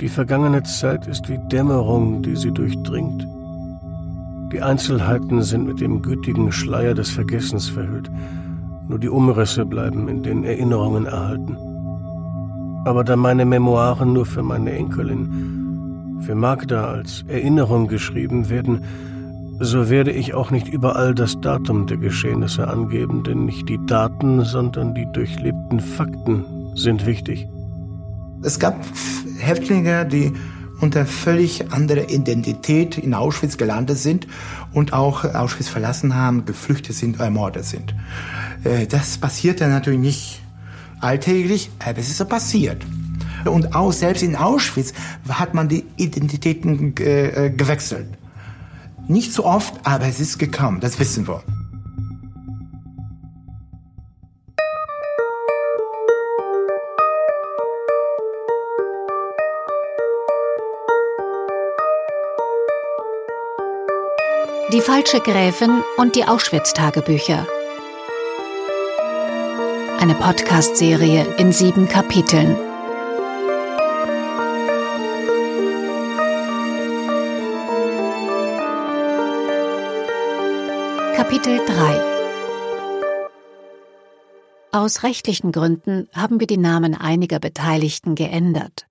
Die vergangene Zeit ist wie Dämmerung, die sie durchdringt. Die Einzelheiten sind mit dem gütigen Schleier des Vergessens verhüllt. Nur die Umrisse bleiben in den Erinnerungen erhalten. Aber da meine Memoiren nur für meine Enkelin, für Magda als Erinnerung geschrieben werden, so werde ich auch nicht überall das Datum der Geschehnisse angeben, denn nicht die Daten, sondern die durchlebten Fakten sind wichtig. Es gab Häftlinge, die unter völlig anderer Identität in Auschwitz gelandet sind und auch Auschwitz verlassen haben, geflüchtet sind, ermordet sind. Äh, das passiert dann natürlich nicht alltäglich, aber es ist so passiert. Und auch selbst in Auschwitz hat man die Identitäten äh, gewechselt. Nicht so oft, aber es ist gekommen, das wissen wir. Die falsche Gräfin und die Auschwitz-Tagebücher. Eine Podcast-Serie in sieben Kapiteln. Kapitel 3 Aus rechtlichen Gründen haben wir die Namen einiger Beteiligten geändert.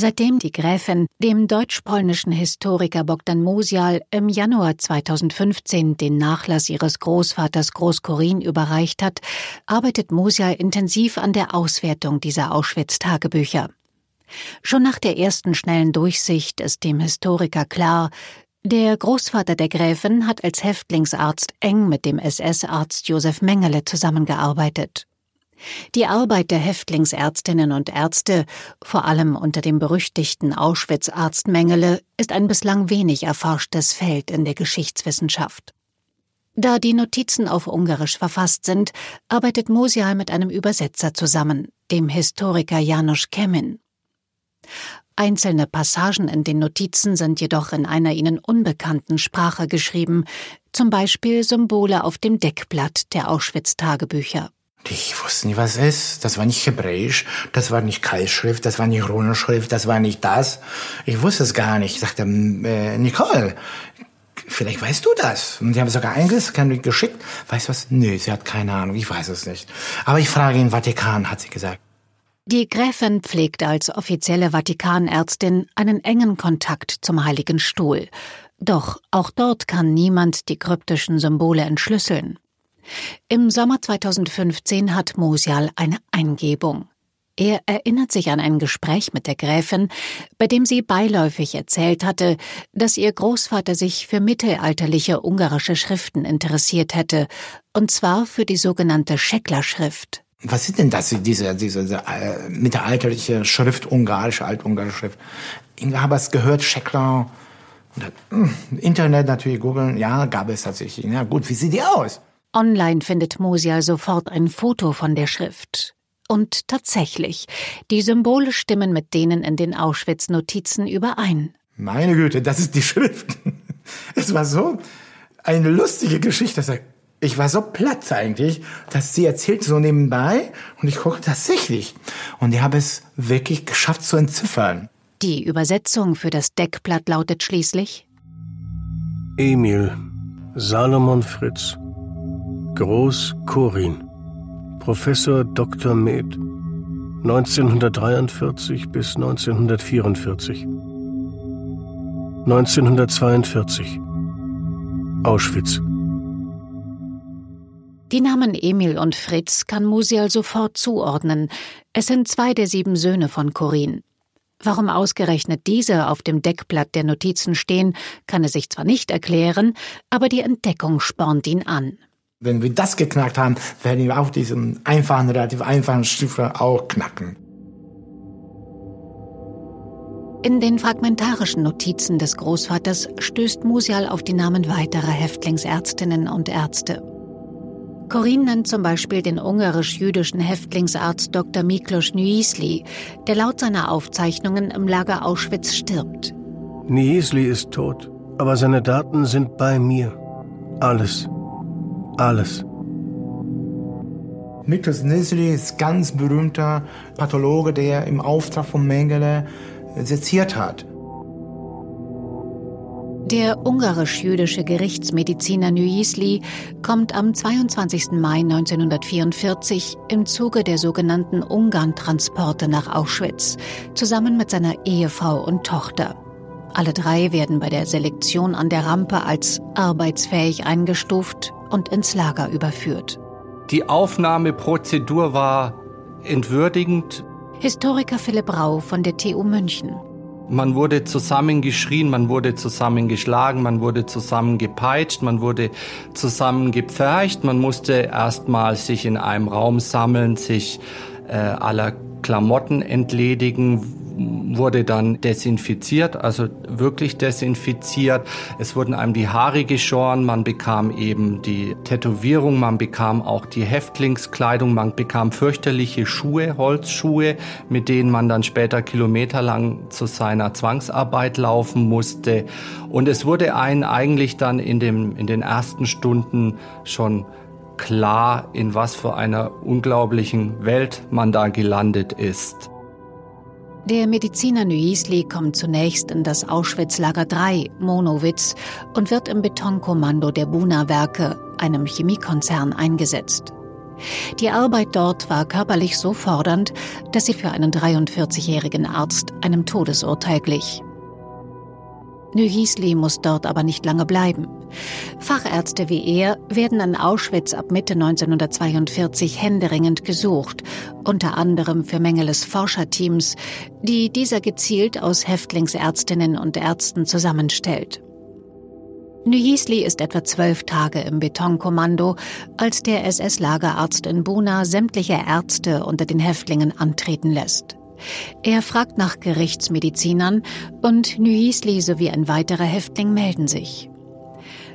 Seitdem die Gräfin dem deutsch-polnischen Historiker Bogdan Musial im Januar 2015 den Nachlass ihres Großvaters Großkorin überreicht hat, arbeitet Musial intensiv an der Auswertung dieser Auschwitz-Tagebücher. Schon nach der ersten schnellen Durchsicht ist dem Historiker klar, der Großvater der Gräfin hat als Häftlingsarzt eng mit dem SS-Arzt Josef Mengele zusammengearbeitet. Die Arbeit der Häftlingsärztinnen und Ärzte, vor allem unter dem berüchtigten Auschwitz-Arzt Mengele, ist ein bislang wenig erforschtes Feld in der Geschichtswissenschaft. Da die Notizen auf Ungarisch verfasst sind, arbeitet Mosial mit einem Übersetzer zusammen, dem Historiker Janusz Kemin. Einzelne Passagen in den Notizen sind jedoch in einer ihnen unbekannten Sprache geschrieben, zum Beispiel Symbole auf dem Deckblatt der Auschwitz-Tagebücher. Ich wusste nicht, was es ist. Das war nicht Hebräisch, das war nicht Keilschrift, das war nicht Runenschrift, das war nicht das. Ich wusste es gar nicht. Ich sagte, äh, Nicole, vielleicht weißt du das. Und die haben sogar eingescannt geschickt. Weißt du was? Nö, sie hat keine Ahnung, ich weiß es nicht. Aber ich frage ihn, Vatikan, hat sie gesagt. Die Gräfin pflegt als offizielle Vatikanärztin einen engen Kontakt zum Heiligen Stuhl. Doch auch dort kann niemand die kryptischen Symbole entschlüsseln. Im Sommer 2015 hat Mosial eine Eingebung. Er erinnert sich an ein Gespräch mit der Gräfin, bei dem sie beiläufig erzählt hatte, dass ihr Großvater sich für mittelalterliche ungarische Schriften interessiert hätte, und zwar für die sogenannte Scheckler-Schrift. Was ist denn das, diese, diese, diese äh, mittelalterliche Schrift, ungarische, altungarische Schrift? Ich habe es gehört, Scheckler. Hm, Internet natürlich googeln, ja, gab es tatsächlich. Ja, gut, wie sieht die aus? Online findet Musial sofort ein Foto von der Schrift. Und tatsächlich, die Symbole stimmen mit denen in den Auschwitz-Notizen überein. Meine Güte, das ist die Schrift. Es war so eine lustige Geschichte ich war so platt eigentlich, dass sie erzählt so nebenbei und ich gucke tatsächlich. Und ich habe es wirklich geschafft zu entziffern. Die Übersetzung für das Deckblatt lautet schließlich Emil, Salomon Fritz, Groß Korin, Professor Dr. Med, 1943 bis 1944. 1942 Auschwitz. Die Namen Emil und Fritz kann Musial sofort zuordnen. Es sind zwei der sieben Söhne von Corinne. Warum ausgerechnet diese auf dem Deckblatt der Notizen stehen, kann er sich zwar nicht erklären, aber die Entdeckung spornt ihn an. Wenn wir das geknackt haben, werden wir auch diesen einfachen, relativ einfachen Chiffre auch knacken. In den fragmentarischen Notizen des Großvaters stößt Musial auf die Namen weiterer Häftlingsärztinnen und Ärzte. Corinne nennt zum Beispiel den ungarisch-jüdischen Häftlingsarzt Dr. Miklos Nyisli, der laut seiner Aufzeichnungen im Lager Auschwitz stirbt. Nyisli ist tot, aber seine Daten sind bei mir. Alles. Alles. Miklos Nisli ist ganz berühmter Pathologe, der im Auftrag von Mengele seziert hat. Der ungarisch-jüdische Gerichtsmediziner Nüisli kommt am 22. Mai 1944 im Zuge der sogenannten Ungarn-Transporte nach Auschwitz zusammen mit seiner Ehefrau und Tochter. Alle drei werden bei der Selektion an der Rampe als arbeitsfähig eingestuft und ins Lager überführt. Die Aufnahmeprozedur war entwürdigend. Historiker Philipp Rau von der TU München. Man wurde zusammengeschrien, man wurde zusammengeschlagen, man wurde zusammengepeitscht, man wurde zusammengepfercht, man musste erstmal sich in einem Raum sammeln, sich äh, aller Klamotten entledigen, wurde dann desinfiziert, also wirklich desinfiziert. Es wurden einem die Haare geschoren, man bekam eben die Tätowierung, man bekam auch die Häftlingskleidung, man bekam fürchterliche Schuhe, Holzschuhe, mit denen man dann später kilometerlang zu seiner Zwangsarbeit laufen musste. Und es wurde einen eigentlich dann in, dem, in den ersten Stunden schon klar, in was für einer unglaublichen Welt man da gelandet ist. Der Mediziner Nuisli kommt zunächst in das Auschwitz-Lager 3, Monowitz, und wird im Betonkommando der Buna-Werke, einem Chemiekonzern, eingesetzt. Die Arbeit dort war körperlich so fordernd, dass sie für einen 43-jährigen Arzt einem Todesurteil glich. Nühisli muss dort aber nicht lange bleiben. Fachärzte wie er werden in Auschwitz ab Mitte 1942 händeringend gesucht, unter anderem für Mengeles Forscherteams, die dieser gezielt aus Häftlingsärztinnen und Ärzten zusammenstellt. Nühisli ist etwa zwölf Tage im Betonkommando, als der SS-Lagerarzt in Buna sämtliche Ärzte unter den Häftlingen antreten lässt. Er fragt nach Gerichtsmedizinern und Nuisli sowie ein weiterer Häftling melden sich.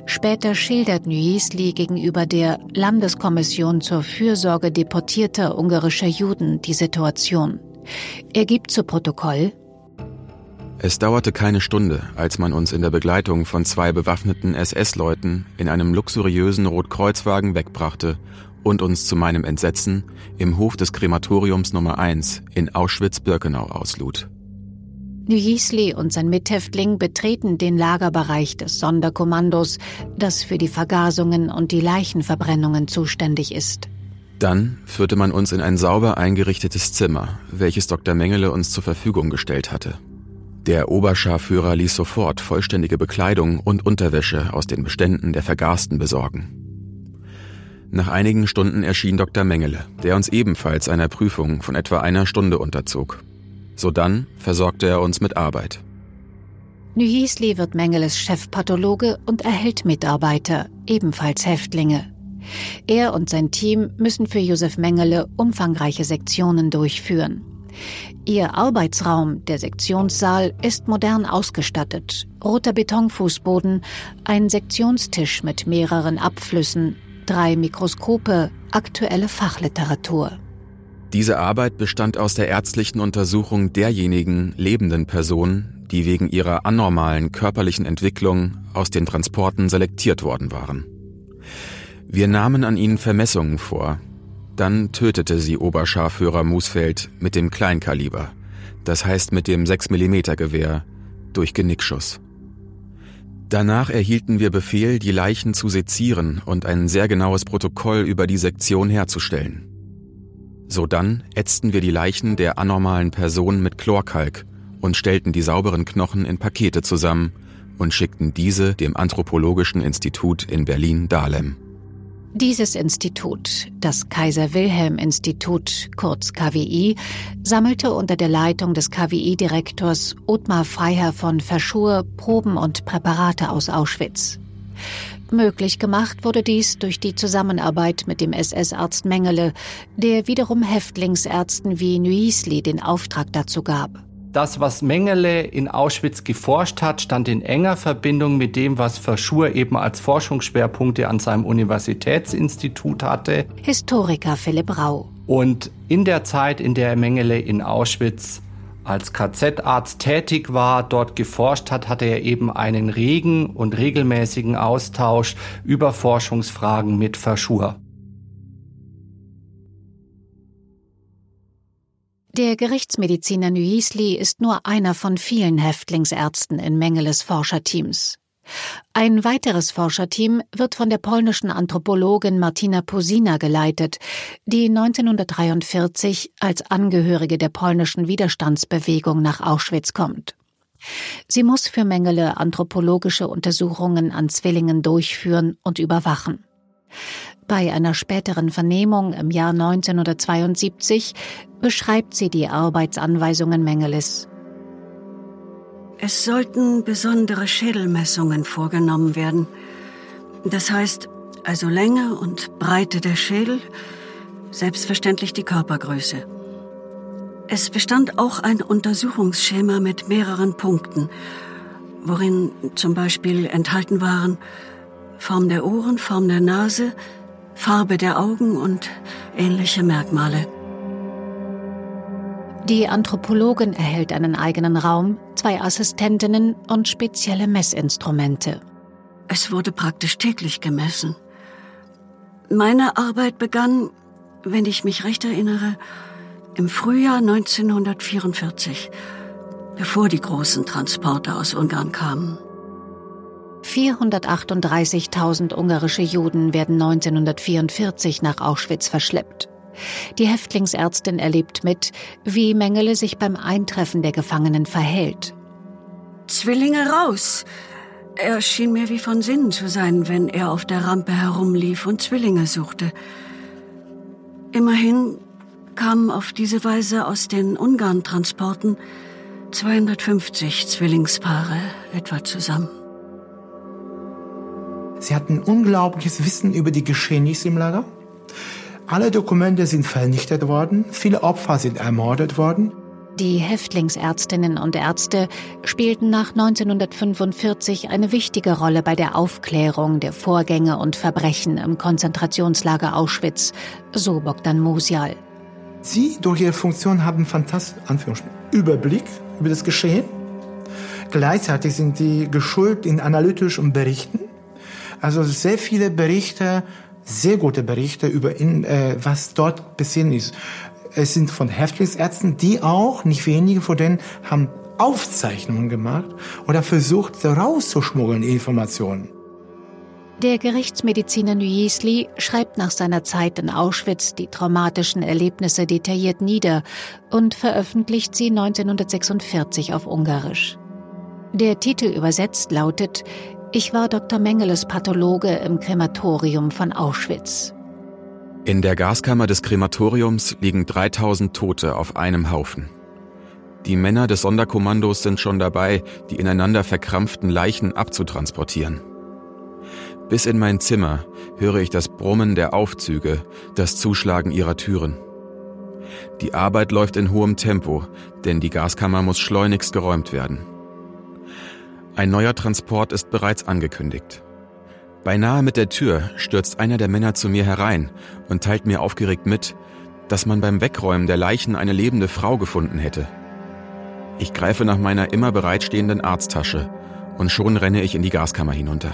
Später schildert Nuisli gegenüber der Landeskommission zur Fürsorge deportierter ungarischer Juden die Situation. Er gibt zu Protokoll es dauerte keine Stunde, als man uns in der Begleitung von zwei bewaffneten SS-Leuten in einem luxuriösen Rotkreuzwagen wegbrachte und uns zu meinem Entsetzen im Hof des Krematoriums Nummer 1 in Auschwitz-Birkenau auslud. Nühisli und sein Mithäftling betreten den Lagerbereich des Sonderkommandos, das für die Vergasungen und die Leichenverbrennungen zuständig ist. Dann führte man uns in ein sauber eingerichtetes Zimmer, welches Dr. Mengele uns zur Verfügung gestellt hatte. Der Oberscharführer ließ sofort vollständige Bekleidung und Unterwäsche aus den Beständen der Vergasten besorgen. Nach einigen Stunden erschien Dr. Mengele, der uns ebenfalls einer Prüfung von etwa einer Stunde unterzog. Sodann versorgte er uns mit Arbeit. Nühisli wird Mengeles Chefpathologe und erhält Mitarbeiter, ebenfalls Häftlinge. Er und sein Team müssen für Josef Mengele umfangreiche Sektionen durchführen. Ihr Arbeitsraum, der Sektionssaal, ist modern ausgestattet. Roter Betonfußboden, ein Sektionstisch mit mehreren Abflüssen, drei Mikroskope, aktuelle Fachliteratur. Diese Arbeit bestand aus der ärztlichen Untersuchung derjenigen lebenden Personen, die wegen ihrer anormalen körperlichen Entwicklung aus den Transporten selektiert worden waren. Wir nahmen an ihnen Vermessungen vor. Dann tötete sie Oberscharführer Musfeld mit dem Kleinkaliber, das heißt mit dem 6 mm Gewehr, durch Genickschuss. Danach erhielten wir Befehl, die Leichen zu sezieren und ein sehr genaues Protokoll über die Sektion herzustellen. Sodann ätzten wir die Leichen der anormalen Person mit Chlorkalk und stellten die sauberen Knochen in Pakete zusammen und schickten diese dem Anthropologischen Institut in Berlin-Dahlem. Dieses Institut, das Kaiser Wilhelm Institut, kurz KWI, sammelte unter der Leitung des KWI-Direktors Ottmar Freiherr von Verschur Proben und Präparate aus Auschwitz. Möglich gemacht wurde dies durch die Zusammenarbeit mit dem SS-Arzt Mengele, der wiederum Häftlingsärzten wie Nuisli den Auftrag dazu gab. Das, was Mengele in Auschwitz geforscht hat, stand in enger Verbindung mit dem, was Verschur eben als Forschungsschwerpunkte an seinem Universitätsinstitut hatte. Historiker Philipp Rau. Und in der Zeit, in der Mengele in Auschwitz als KZ-Arzt tätig war, dort geforscht hat, hatte er eben einen regen und regelmäßigen Austausch über Forschungsfragen mit Verschur. Der Gerichtsmediziner Nuisli ist nur einer von vielen Häftlingsärzten in Mengeles Forscherteams. Ein weiteres Forscherteam wird von der polnischen Anthropologin Martina Posina geleitet, die 1943 als Angehörige der polnischen Widerstandsbewegung nach Auschwitz kommt. Sie muss für Mengele anthropologische Untersuchungen an Zwillingen durchführen und überwachen. Bei einer späteren Vernehmung im Jahr 1972 beschreibt sie die Arbeitsanweisungen Mengeles. Es sollten besondere Schädelmessungen vorgenommen werden. Das heißt also Länge und Breite der Schädel, selbstverständlich die Körpergröße. Es bestand auch ein Untersuchungsschema mit mehreren Punkten, worin zum Beispiel enthalten waren Form der Ohren, Form der Nase, Farbe der Augen und ähnliche Merkmale. Die Anthropologin erhält einen eigenen Raum, zwei Assistentinnen und spezielle Messinstrumente. Es wurde praktisch täglich gemessen. Meine Arbeit begann, wenn ich mich recht erinnere, im Frühjahr 1944, bevor die großen Transporte aus Ungarn kamen. 438.000 ungarische Juden werden 1944 nach Auschwitz verschleppt. Die Häftlingsärztin erlebt mit, wie Mengele sich beim Eintreffen der Gefangenen verhält. Zwillinge raus! Er schien mir wie von Sinnen zu sein, wenn er auf der Rampe herumlief und Zwillinge suchte. Immerhin kamen auf diese Weise aus den Ungarn-Transporten 250 Zwillingspaare etwa zusammen. Sie hatten unglaubliches Wissen über die Geschehnisse im Lager. Alle Dokumente sind vernichtet worden, viele Opfer sind ermordet worden. Die Häftlingsärztinnen und Ärzte spielten nach 1945 eine wichtige Rolle bei der Aufklärung der Vorgänge und Verbrechen im Konzentrationslager Auschwitz, so Bogdan Musial. Sie durch ihre Funktion haben fantastischen Überblick über das Geschehen. Gleichzeitig sind sie geschult in analytischen Berichten. Also sehr viele Berichte, sehr gute Berichte über in, äh, was dort passiert ist. Es sind von Häftlingsärzten, die auch, nicht wenige von denen, haben Aufzeichnungen gemacht oder versucht rauszuschmuggeln Informationen. Der Gerichtsmediziner Nuisli schreibt nach seiner Zeit in Auschwitz die traumatischen Erlebnisse detailliert nieder und veröffentlicht sie 1946 auf Ungarisch. Der Titel übersetzt lautet ich war Dr. Mengeles Pathologe im Krematorium von Auschwitz. In der Gaskammer des Krematoriums liegen 3000 Tote auf einem Haufen. Die Männer des Sonderkommandos sind schon dabei, die ineinander verkrampften Leichen abzutransportieren. Bis in mein Zimmer höre ich das Brummen der Aufzüge, das Zuschlagen ihrer Türen. Die Arbeit läuft in hohem Tempo, denn die Gaskammer muss schleunigst geräumt werden. Ein neuer Transport ist bereits angekündigt. Beinahe mit der Tür stürzt einer der Männer zu mir herein und teilt mir aufgeregt mit, dass man beim Wegräumen der Leichen eine lebende Frau gefunden hätte. Ich greife nach meiner immer bereitstehenden Arzttasche und schon renne ich in die Gaskammer hinunter.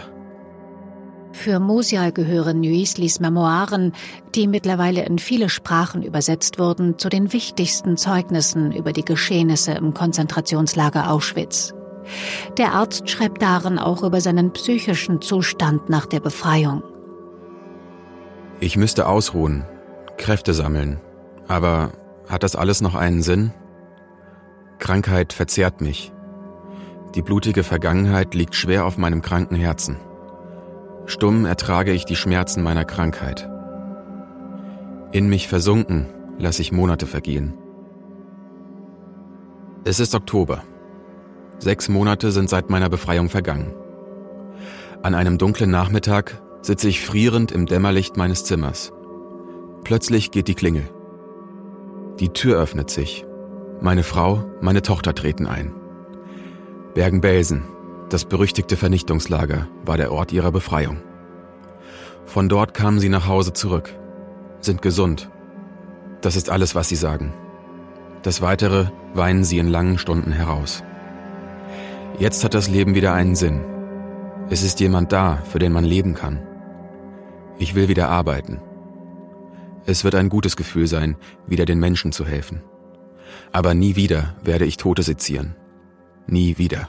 Für Mosial gehören Nuislis Memoiren, die mittlerweile in viele Sprachen übersetzt wurden, zu den wichtigsten Zeugnissen über die Geschehnisse im Konzentrationslager Auschwitz. Der Arzt schreibt darin auch über seinen psychischen Zustand nach der Befreiung. Ich müsste ausruhen, Kräfte sammeln. Aber hat das alles noch einen Sinn? Krankheit verzehrt mich. Die blutige Vergangenheit liegt schwer auf meinem kranken Herzen. Stumm ertrage ich die Schmerzen meiner Krankheit. In mich versunken lasse ich Monate vergehen. Es ist Oktober. Sechs Monate sind seit meiner Befreiung vergangen. An einem dunklen Nachmittag sitze ich frierend im Dämmerlicht meines Zimmers. Plötzlich geht die Klingel. Die Tür öffnet sich. Meine Frau, meine Tochter treten ein. Bergen-Belsen, das berüchtigte Vernichtungslager, war der Ort ihrer Befreiung. Von dort kamen sie nach Hause zurück, sind gesund. Das ist alles, was sie sagen. Das Weitere weinen sie in langen Stunden heraus. Jetzt hat das Leben wieder einen Sinn. Es ist jemand da, für den man leben kann. Ich will wieder arbeiten. Es wird ein gutes Gefühl sein, wieder den Menschen zu helfen. Aber nie wieder werde ich Tote sezieren. Nie wieder.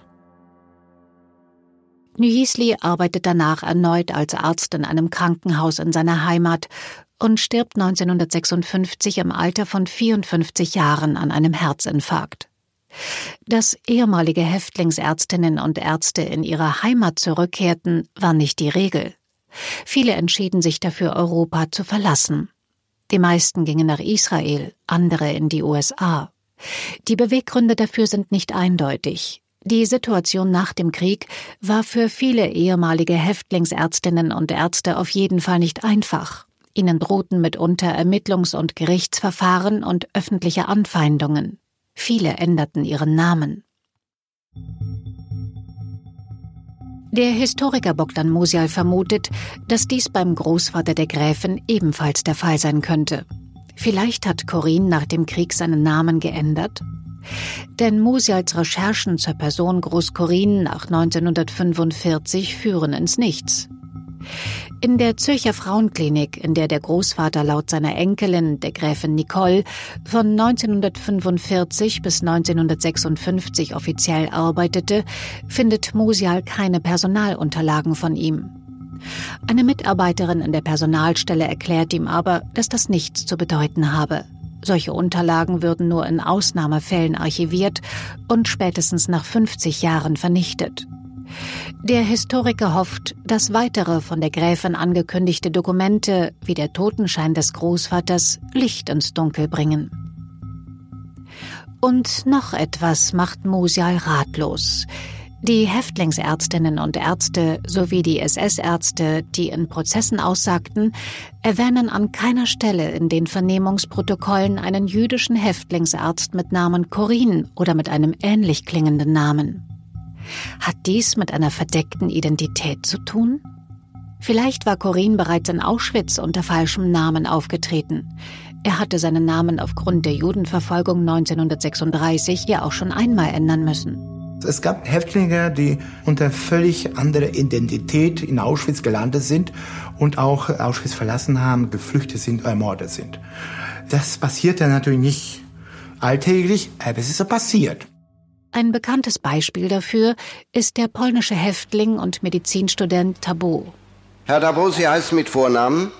Nyisli arbeitet danach erneut als Arzt in einem Krankenhaus in seiner Heimat und stirbt 1956 im Alter von 54 Jahren an einem Herzinfarkt. Dass ehemalige Häftlingsärztinnen und Ärzte in ihre Heimat zurückkehrten, war nicht die Regel. Viele entschieden sich dafür, Europa zu verlassen. Die meisten gingen nach Israel, andere in die USA. Die Beweggründe dafür sind nicht eindeutig. Die Situation nach dem Krieg war für viele ehemalige Häftlingsärztinnen und Ärzte auf jeden Fall nicht einfach. Ihnen drohten mitunter Ermittlungs- und Gerichtsverfahren und öffentliche Anfeindungen. Viele änderten ihren Namen. Der Historiker Bogdan Musial vermutet, dass dies beim Großvater der Gräfin ebenfalls der Fall sein könnte. Vielleicht hat Corinne nach dem Krieg seinen Namen geändert? Denn Musials Recherchen zur Person Groß Corinne nach 1945 führen ins Nichts. In der Zürcher Frauenklinik, in der der Großvater laut seiner Enkelin, der Gräfin Nicole, von 1945 bis 1956 offiziell arbeitete, findet Musial keine Personalunterlagen von ihm. Eine Mitarbeiterin in der Personalstelle erklärt ihm aber, dass das nichts zu bedeuten habe. Solche Unterlagen würden nur in Ausnahmefällen archiviert und spätestens nach 50 Jahren vernichtet. Der Historiker hofft, dass weitere von der Gräfin angekündigte Dokumente, wie der Totenschein des Großvaters, Licht ins Dunkel bringen. Und noch etwas macht Musial ratlos. Die Häftlingsärztinnen und Ärzte sowie die SS-Ärzte, die in Prozessen aussagten, erwähnen an keiner Stelle in den Vernehmungsprotokollen einen jüdischen Häftlingsarzt mit Namen Corinne oder mit einem ähnlich klingenden Namen. Hat dies mit einer verdeckten Identität zu tun? Vielleicht war Corinne bereits in Auschwitz unter falschem Namen aufgetreten. Er hatte seinen Namen aufgrund der Judenverfolgung 1936 ja auch schon einmal ändern müssen. Es gab Häftlinge, die unter völlig anderer Identität in Auschwitz gelandet sind und auch Auschwitz verlassen haben, geflüchtet sind, ermordet sind. Das passiert ja natürlich nicht alltäglich, aber es ist so passiert. Ein bekanntes Beispiel dafür ist der polnische Häftling und Medizinstudent Tabo. Herr Tabo, Sie heißen mit Vornamen?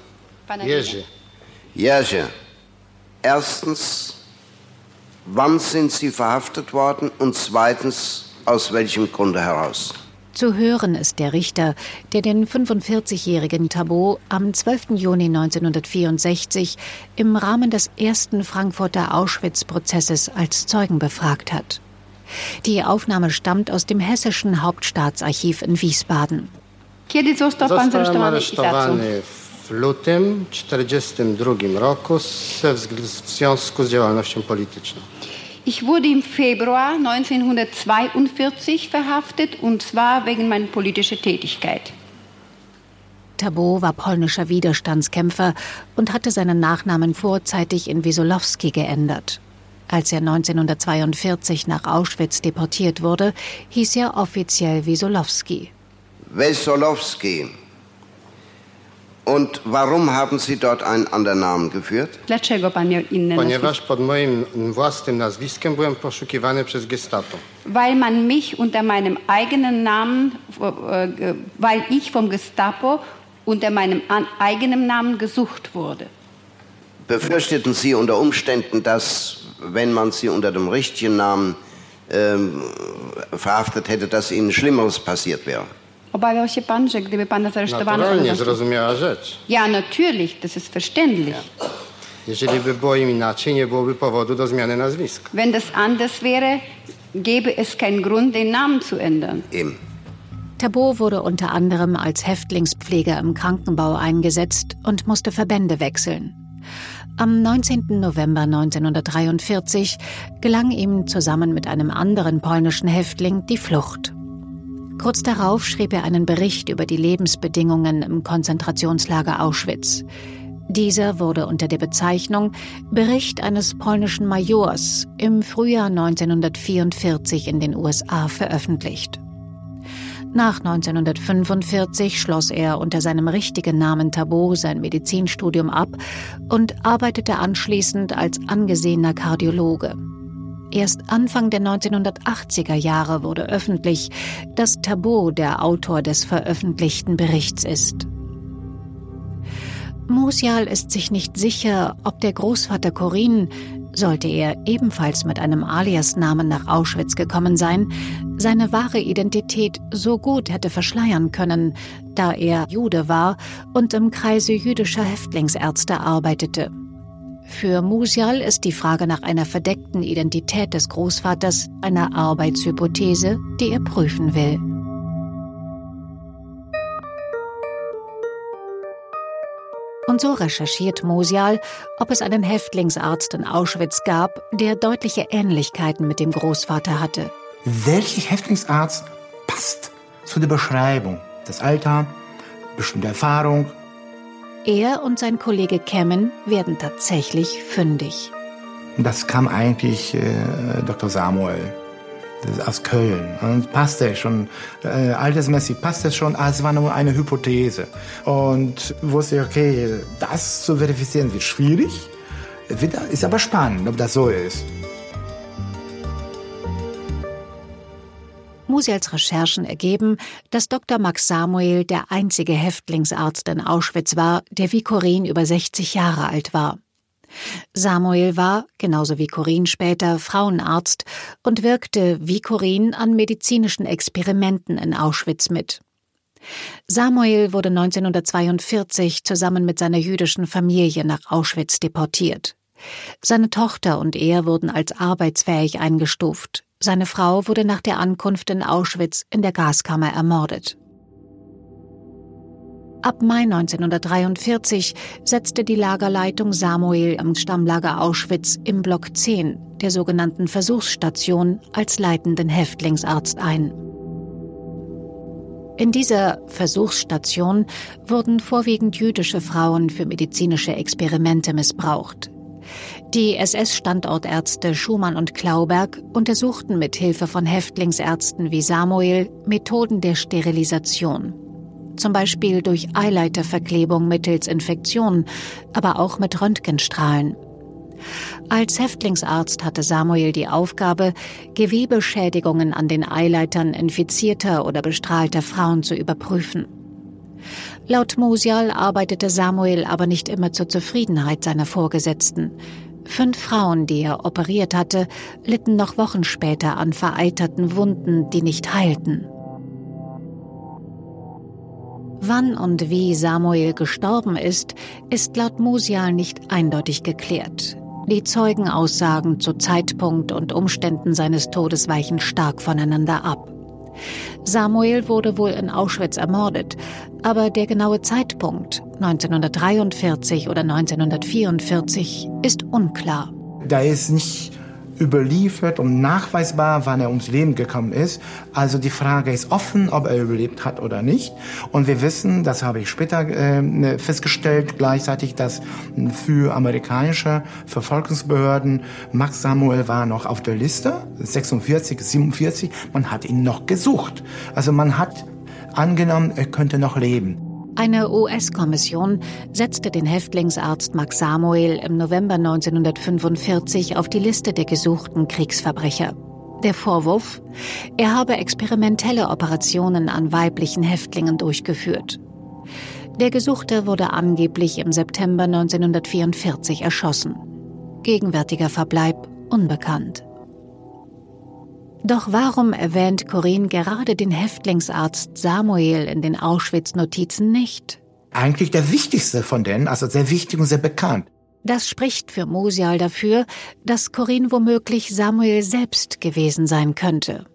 Jerzy. Jerzy. Erstens, wann sind Sie verhaftet worden? Und zweitens, aus welchem Grunde heraus? Zu hören ist der Richter, der den 45-jährigen Tabo am 12. Juni 1964 im Rahmen des ersten Frankfurter Auschwitz-Prozesses als Zeugen befragt hat. Die Aufnahme stammt aus dem Hessischen Hauptstaatsarchiv in Wiesbaden. Kiedy został pan zaresztowany i za co? w lutym 1942 roku w związku z działalnością polityczną. Ich wurde im Februar 1942 verhaftet und zwar wegen meiner politischen Tätigkeit. Tabo war polnischer Widerstandskämpfer und hatte seinen Nachnamen vorzeitig in Wesolowski geändert. Als er 1942 nach Auschwitz deportiert wurde, hieß er offiziell Wesolowski. Wesolowski. Und warum haben Sie dort einen anderen Namen geführt? Dlaczego pan miał inne Ponieważ pod moim własnym nazwiskiem byłem poszukiwany przez Gestapo. Weil man mich unter meinem eigenen Namen, weil ich vom Gestapo unter meinem eigenen Namen gesucht wurde. Befürchteten Sie unter Umständen, dass wenn man sie unter dem richtigen Namen ähm, verhaftet hätte, dass ihnen Schlimmeres passiert wäre. Obawiał się pan, że gdyby pana zaresztowano... Naturalnie, zrozumiała rzecz. Ja, natürlich, das ist verständlich. Jeżeli by było im inaczej, nie byłoby powodu do zmiany nazwiska. Wenn das anders wäre, gäbe es keinen Grund, den Namen zu ändern. Eben. Tabo wurde unter anderem als Häftlingspfleger im Krankenbau eingesetzt und musste Verbände wechseln. Am 19. November 1943 gelang ihm zusammen mit einem anderen polnischen Häftling die Flucht. Kurz darauf schrieb er einen Bericht über die Lebensbedingungen im Konzentrationslager Auschwitz. Dieser wurde unter der Bezeichnung Bericht eines polnischen Majors im Frühjahr 1944 in den USA veröffentlicht. Nach 1945 schloss er unter seinem richtigen Namen Tabo sein Medizinstudium ab und arbeitete anschließend als angesehener Kardiologe. Erst Anfang der 1980er Jahre wurde öffentlich, dass Tabot der Autor des veröffentlichten Berichts ist. Musial ist sich nicht sicher, ob der Großvater Corinne, sollte er ebenfalls mit einem Aliasnamen nach Auschwitz gekommen sein, seine wahre Identität so gut hätte verschleiern können, da er Jude war und im Kreise jüdischer Häftlingsärzte arbeitete. Für Musial ist die Frage nach einer verdeckten Identität des Großvaters eine Arbeitshypothese, die er prüfen will. Und so recherchiert Mosial, ob es einen Häftlingsarzt in Auschwitz gab, der deutliche Ähnlichkeiten mit dem Großvater hatte. Welcher Häftlingsarzt passt zu der Beschreibung? Das Alter, bestimmte Erfahrung. Er und sein Kollege Kemmen werden tatsächlich fündig. Das kam eigentlich äh, Dr. Samuel aus Köln. Und passte schon, äh, altersmäßig passt es schon, als war nur eine Hypothese. Und wusste ich, okay, das zu verifizieren wird schwierig, ist aber spannend, ob das so ist. Musials Recherchen ergeben, dass Dr. Max Samuel der einzige Häftlingsarzt in Auschwitz war, der wie Corinne über 60 Jahre alt war. Samuel war, genauso wie Corinne später, Frauenarzt und wirkte wie Corinne an medizinischen Experimenten in Auschwitz mit. Samuel wurde 1942 zusammen mit seiner jüdischen Familie nach Auschwitz deportiert. Seine Tochter und er wurden als arbeitsfähig eingestuft. Seine Frau wurde nach der Ankunft in Auschwitz in der Gaskammer ermordet. Ab Mai 1943 setzte die Lagerleitung Samuel am Stammlager Auschwitz im Block 10 der sogenannten Versuchsstation als leitenden Häftlingsarzt ein. In dieser Versuchsstation wurden vorwiegend jüdische Frauen für medizinische Experimente missbraucht. Die SS-Standortärzte Schumann und Klauberg untersuchten mit Hilfe von Häftlingsärzten wie Samuel Methoden der Sterilisation zum Beispiel durch Eileiterverklebung mittels Infektion, aber auch mit Röntgenstrahlen. Als Häftlingsarzt hatte Samuel die Aufgabe, Gewebeschädigungen an den Eileitern infizierter oder bestrahlter Frauen zu überprüfen. Laut Musial arbeitete Samuel aber nicht immer zur Zufriedenheit seiner Vorgesetzten. Fünf Frauen, die er operiert hatte, litten noch Wochen später an vereiterten Wunden, die nicht heilten. Wann und wie Samuel gestorben ist, ist laut Musial nicht eindeutig geklärt. Die Zeugenaussagen zu Zeitpunkt und Umständen seines Todes weichen stark voneinander ab. Samuel wurde wohl in Auschwitz ermordet, aber der genaue Zeitpunkt 1943 oder 1944 ist unklar. Da ist nicht überliefert und nachweisbar, wann er ums Leben gekommen ist. Also die Frage ist offen, ob er überlebt hat oder nicht. Und wir wissen, das habe ich später äh, festgestellt, gleichzeitig, dass für amerikanische Verfolgungsbehörden Max Samuel war noch auf der Liste, 46, 47. Man hat ihn noch gesucht. Also man hat angenommen, er könnte noch leben. Eine US-Kommission setzte den Häftlingsarzt Max Samuel im November 1945 auf die Liste der gesuchten Kriegsverbrecher. Der Vorwurf, er habe experimentelle Operationen an weiblichen Häftlingen durchgeführt. Der Gesuchte wurde angeblich im September 1944 erschossen. Gegenwärtiger Verbleib unbekannt. Doch warum erwähnt Corinne gerade den Häftlingsarzt Samuel in den Auschwitz-Notizen nicht? Eigentlich der wichtigste von denen, also sehr wichtig und sehr bekannt. Das spricht für Musial dafür, dass Corinne womöglich Samuel selbst gewesen sein könnte.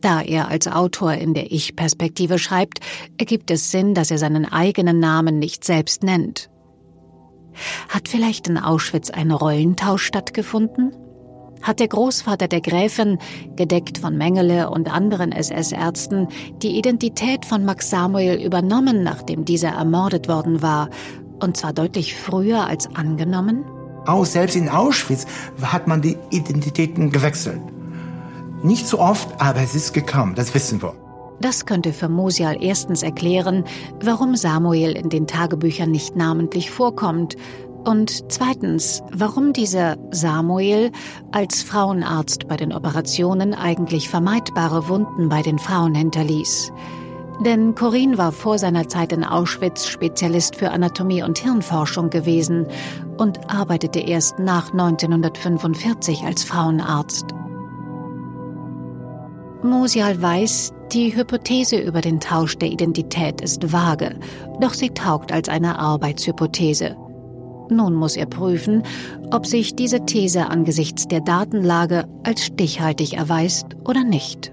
Da er als Autor in der Ich-Perspektive schreibt, ergibt es Sinn, dass er seinen eigenen Namen nicht selbst nennt. Hat vielleicht in Auschwitz ein Rollentausch stattgefunden? Hat der Großvater der Gräfin, gedeckt von Mengele und anderen SS-Ärzten, die Identität von Max Samuel übernommen, nachdem dieser ermordet worden war, und zwar deutlich früher als angenommen? Auch selbst in Auschwitz hat man die Identitäten gewechselt. Nicht so oft, aber es ist gekommen, das wissen wir. Das könnte für Mosial erstens erklären, warum Samuel in den Tagebüchern nicht namentlich vorkommt Und zweitens, warum dieser Samuel als Frauenarzt bei den Operationen eigentlich vermeidbare Wunden bei den Frauen hinterließ. Denn Corinne war vor seiner Zeit in Auschwitz Spezialist für Anatomie und Hirnforschung gewesen und arbeitete erst nach 1945 als Frauenarzt. Musial weiß, die Hypothese über den Tausch der Identität ist vage, doch sie taugt als eine Arbeitshypothese. Nun muss er prüfen, ob sich diese These angesichts der Datenlage als stichhaltig erweist oder nicht.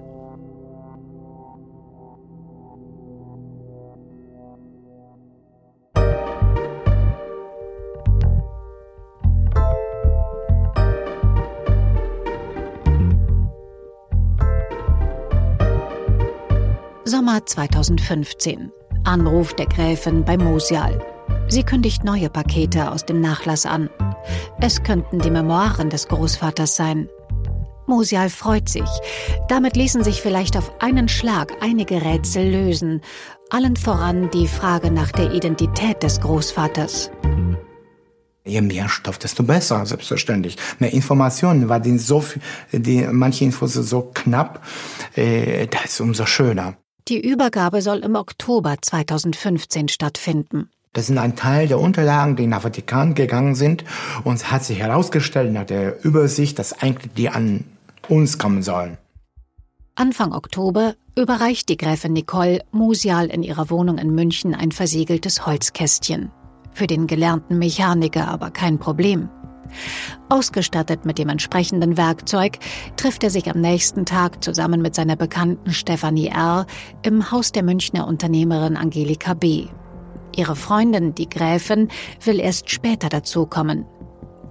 Sommer 2015. Anruf der Gräfin bei Mosial. Sie kündigt neue Pakete aus dem Nachlass an. Es könnten die Memoiren des Großvaters sein. Mosial freut sich. Damit ließen sich vielleicht auf einen Schlag einige Rätsel lösen. Allen voran die Frage nach der Identität des Großvaters. Je mehr Stoff, desto besser, selbstverständlich. Mehr Informationen, weil die so, die, manche Infos sind so knapp, äh, das ist umso schöner. Die Übergabe soll im Oktober 2015 stattfinden. Das sind ein Teil der Unterlagen, die nach Vatikan gegangen sind. Und es hat sich herausgestellt nach der Übersicht, dass eigentlich die an uns kommen sollen. Anfang Oktober überreicht die Gräfin Nicole Musial in ihrer Wohnung in München ein versiegeltes Holzkästchen. Für den gelernten Mechaniker aber kein Problem. Ausgestattet mit dem entsprechenden Werkzeug trifft er sich am nächsten Tag zusammen mit seiner Bekannten Stefanie R. im Haus der Münchner Unternehmerin Angelika B. Ihre Freundin, die Gräfin, will erst später dazukommen.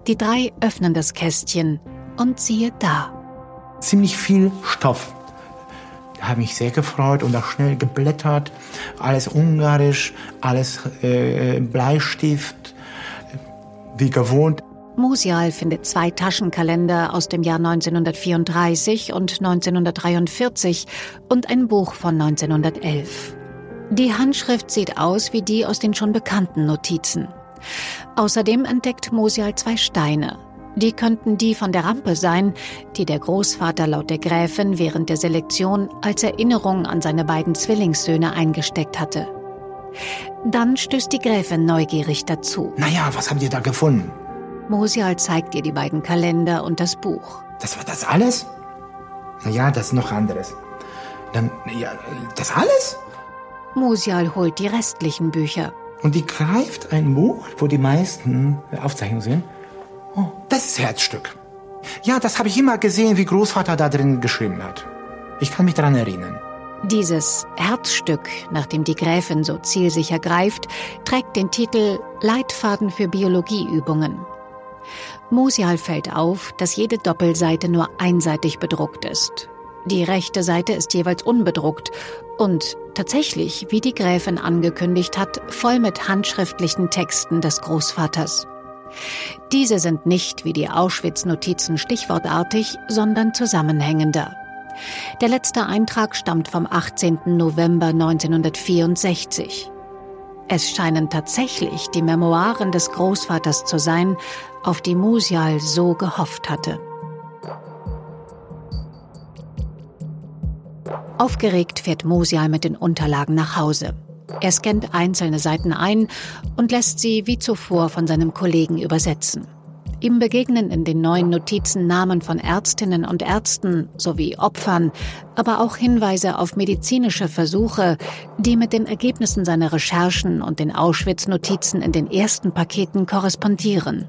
Die drei öffnen das Kästchen und siehe da. Ziemlich viel Stoff. Da habe mich sehr gefreut und auch schnell geblättert. Alles ungarisch, alles äh, Bleistift, wie gewohnt. Musial findet zwei Taschenkalender aus dem Jahr 1934 und 1943 und ein Buch von 1911. Die Handschrift sieht aus wie die aus den schon bekannten Notizen. Außerdem entdeckt Musial zwei Steine. Die könnten die von der Rampe sein, die der Großvater laut der Gräfin während der Selektion als Erinnerung an seine beiden Zwillingssöhne eingesteckt hatte. Dann stößt die Gräfin neugierig dazu. Naja, was habt ihr da gefunden? Mosial zeigt ihr die beiden Kalender und das Buch. Das war das alles? Naja, das ist noch anderes. Dann, ja, das alles? Musial holt die restlichen Bücher. Und die greift ein Buch, wo die meisten Aufzeichnungen sind. Oh, das ist Herzstück. Ja, das habe ich immer gesehen, wie Großvater da drin geschrieben hat. Ich kann mich daran erinnern. Dieses Herzstück, nach dem die Gräfin so zielsicher greift, trägt den Titel Leitfaden für Biologieübungen. Musial fällt auf, dass jede Doppelseite nur einseitig bedruckt ist. Die rechte Seite ist jeweils unbedruckt und tatsächlich, wie die Gräfin angekündigt hat, voll mit handschriftlichen Texten des Großvaters. Diese sind nicht wie die Auschwitz-Notizen stichwortartig, sondern zusammenhängender. Der letzte Eintrag stammt vom 18. November 1964. Es scheinen tatsächlich die Memoiren des Großvaters zu sein, auf die Musial so gehofft hatte. Aufgeregt fährt Musial mit den Unterlagen nach Hause. Er scannt einzelne Seiten ein und lässt sie wie zuvor von seinem Kollegen übersetzen. Ihm begegnen in den neuen Notizen Namen von Ärztinnen und Ärzten sowie Opfern, aber auch Hinweise auf medizinische Versuche, die mit den Ergebnissen seiner Recherchen und den Auschwitz-Notizen in den ersten Paketen korrespondieren.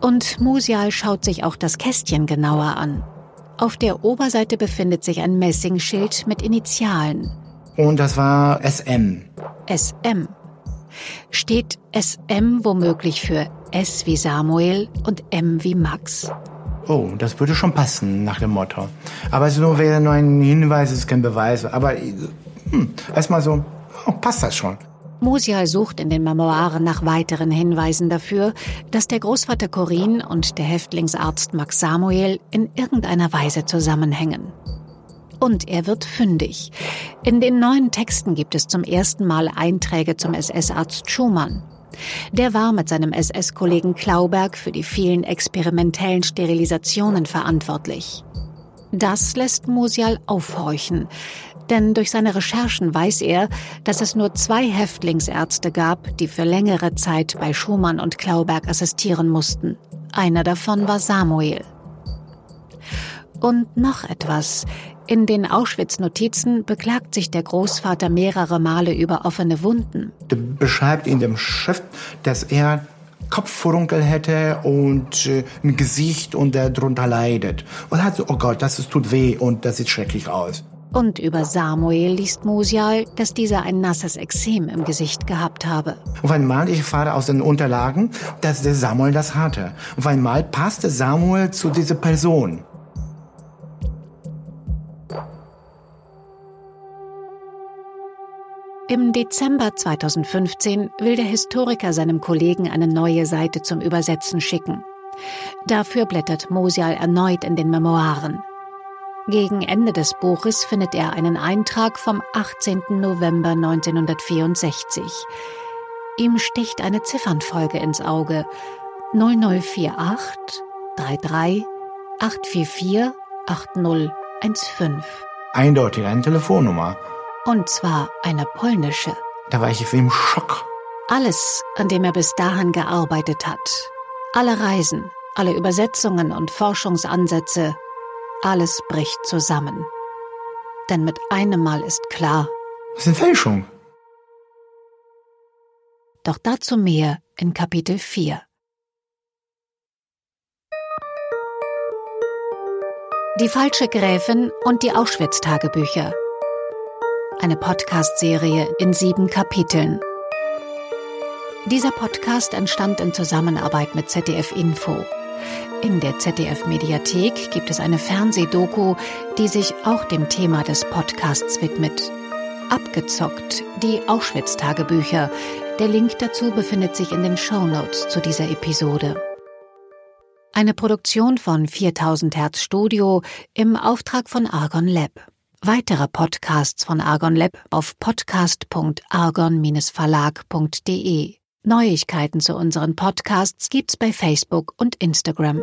Und Musial schaut sich auch das Kästchen genauer an. Auf der Oberseite befindet sich ein Messingschild mit Initialen. Und das war SM. SM. Steht SM womöglich für S wie Samuel und M wie Max. Oh, das würde schon passen nach dem Motto. Aber es nur wäre nur ein Hinweis, es ist kein Beweis. Aber hm, erstmal so, oh, passt das schon. Musial sucht in den Memoiren nach weiteren Hinweisen dafür, dass der Großvater Corin und der Häftlingsarzt Max Samuel in irgendeiner Weise zusammenhängen. Und er wird fündig. In den neuen Texten gibt es zum ersten Mal Einträge zum SS-Arzt Schumann. Der war mit seinem SS-Kollegen Klauberg für die vielen experimentellen Sterilisationen verantwortlich. Das lässt Musial aufhorchen, denn durch seine Recherchen weiß er, dass es nur zwei Häftlingsärzte gab, die für längere Zeit bei Schumann und Klauberg assistieren mussten. Einer davon war Samuel. Und noch etwas. In den Auschwitz-Notizen beklagt sich der Großvater mehrere Male über offene Wunden. Der beschreibt in dem Schrift, dass er Kopffurunkel hätte und äh, ein Gesicht und er drunter leidet. Und hat so, oh Gott, das tut weh und das sieht schrecklich aus. Und über Samuel liest Musial, dass dieser ein nasses Exem im Gesicht gehabt habe. Auf einmal, ich fahre aus den Unterlagen, dass der Samuel das hatte. Auf einmal passte Samuel zu dieser Person. Im Dezember 2015 will der Historiker seinem Kollegen eine neue Seite zum Übersetzen schicken. Dafür blättert Mosial erneut in den Memoiren. Gegen Ende des Buches findet er einen Eintrag vom 18. November 1964. Ihm sticht eine Ziffernfolge ins Auge. 0048 33 844 8015. Eindeutig eine Telefonnummer. Und zwar eine polnische. Da war ich im Schock. Alles, an dem er bis dahin gearbeitet hat. Alle Reisen, alle Übersetzungen und Forschungsansätze, alles bricht zusammen. Denn mit einem Mal ist klar. Das ist eine Fälschung. Doch dazu mehr in Kapitel 4. Die falsche Gräfin und die Auschwitz-Tagebücher. Eine Podcast-Serie in sieben Kapiteln. Dieser Podcast entstand in Zusammenarbeit mit ZDF Info. In der ZDF-Mediathek gibt es eine Fernsehdoku, die sich auch dem Thema des Podcasts widmet. Abgezockt, die Auschwitz-Tagebücher. Der Link dazu befindet sich in den Show Notes zu dieser Episode. Eine Produktion von 4000 Hertz Studio im Auftrag von Argon Lab. Weitere Podcasts von Argon Lab auf podcast.argon-verlag.de. Neuigkeiten zu unseren Podcasts gibt's bei Facebook und Instagram.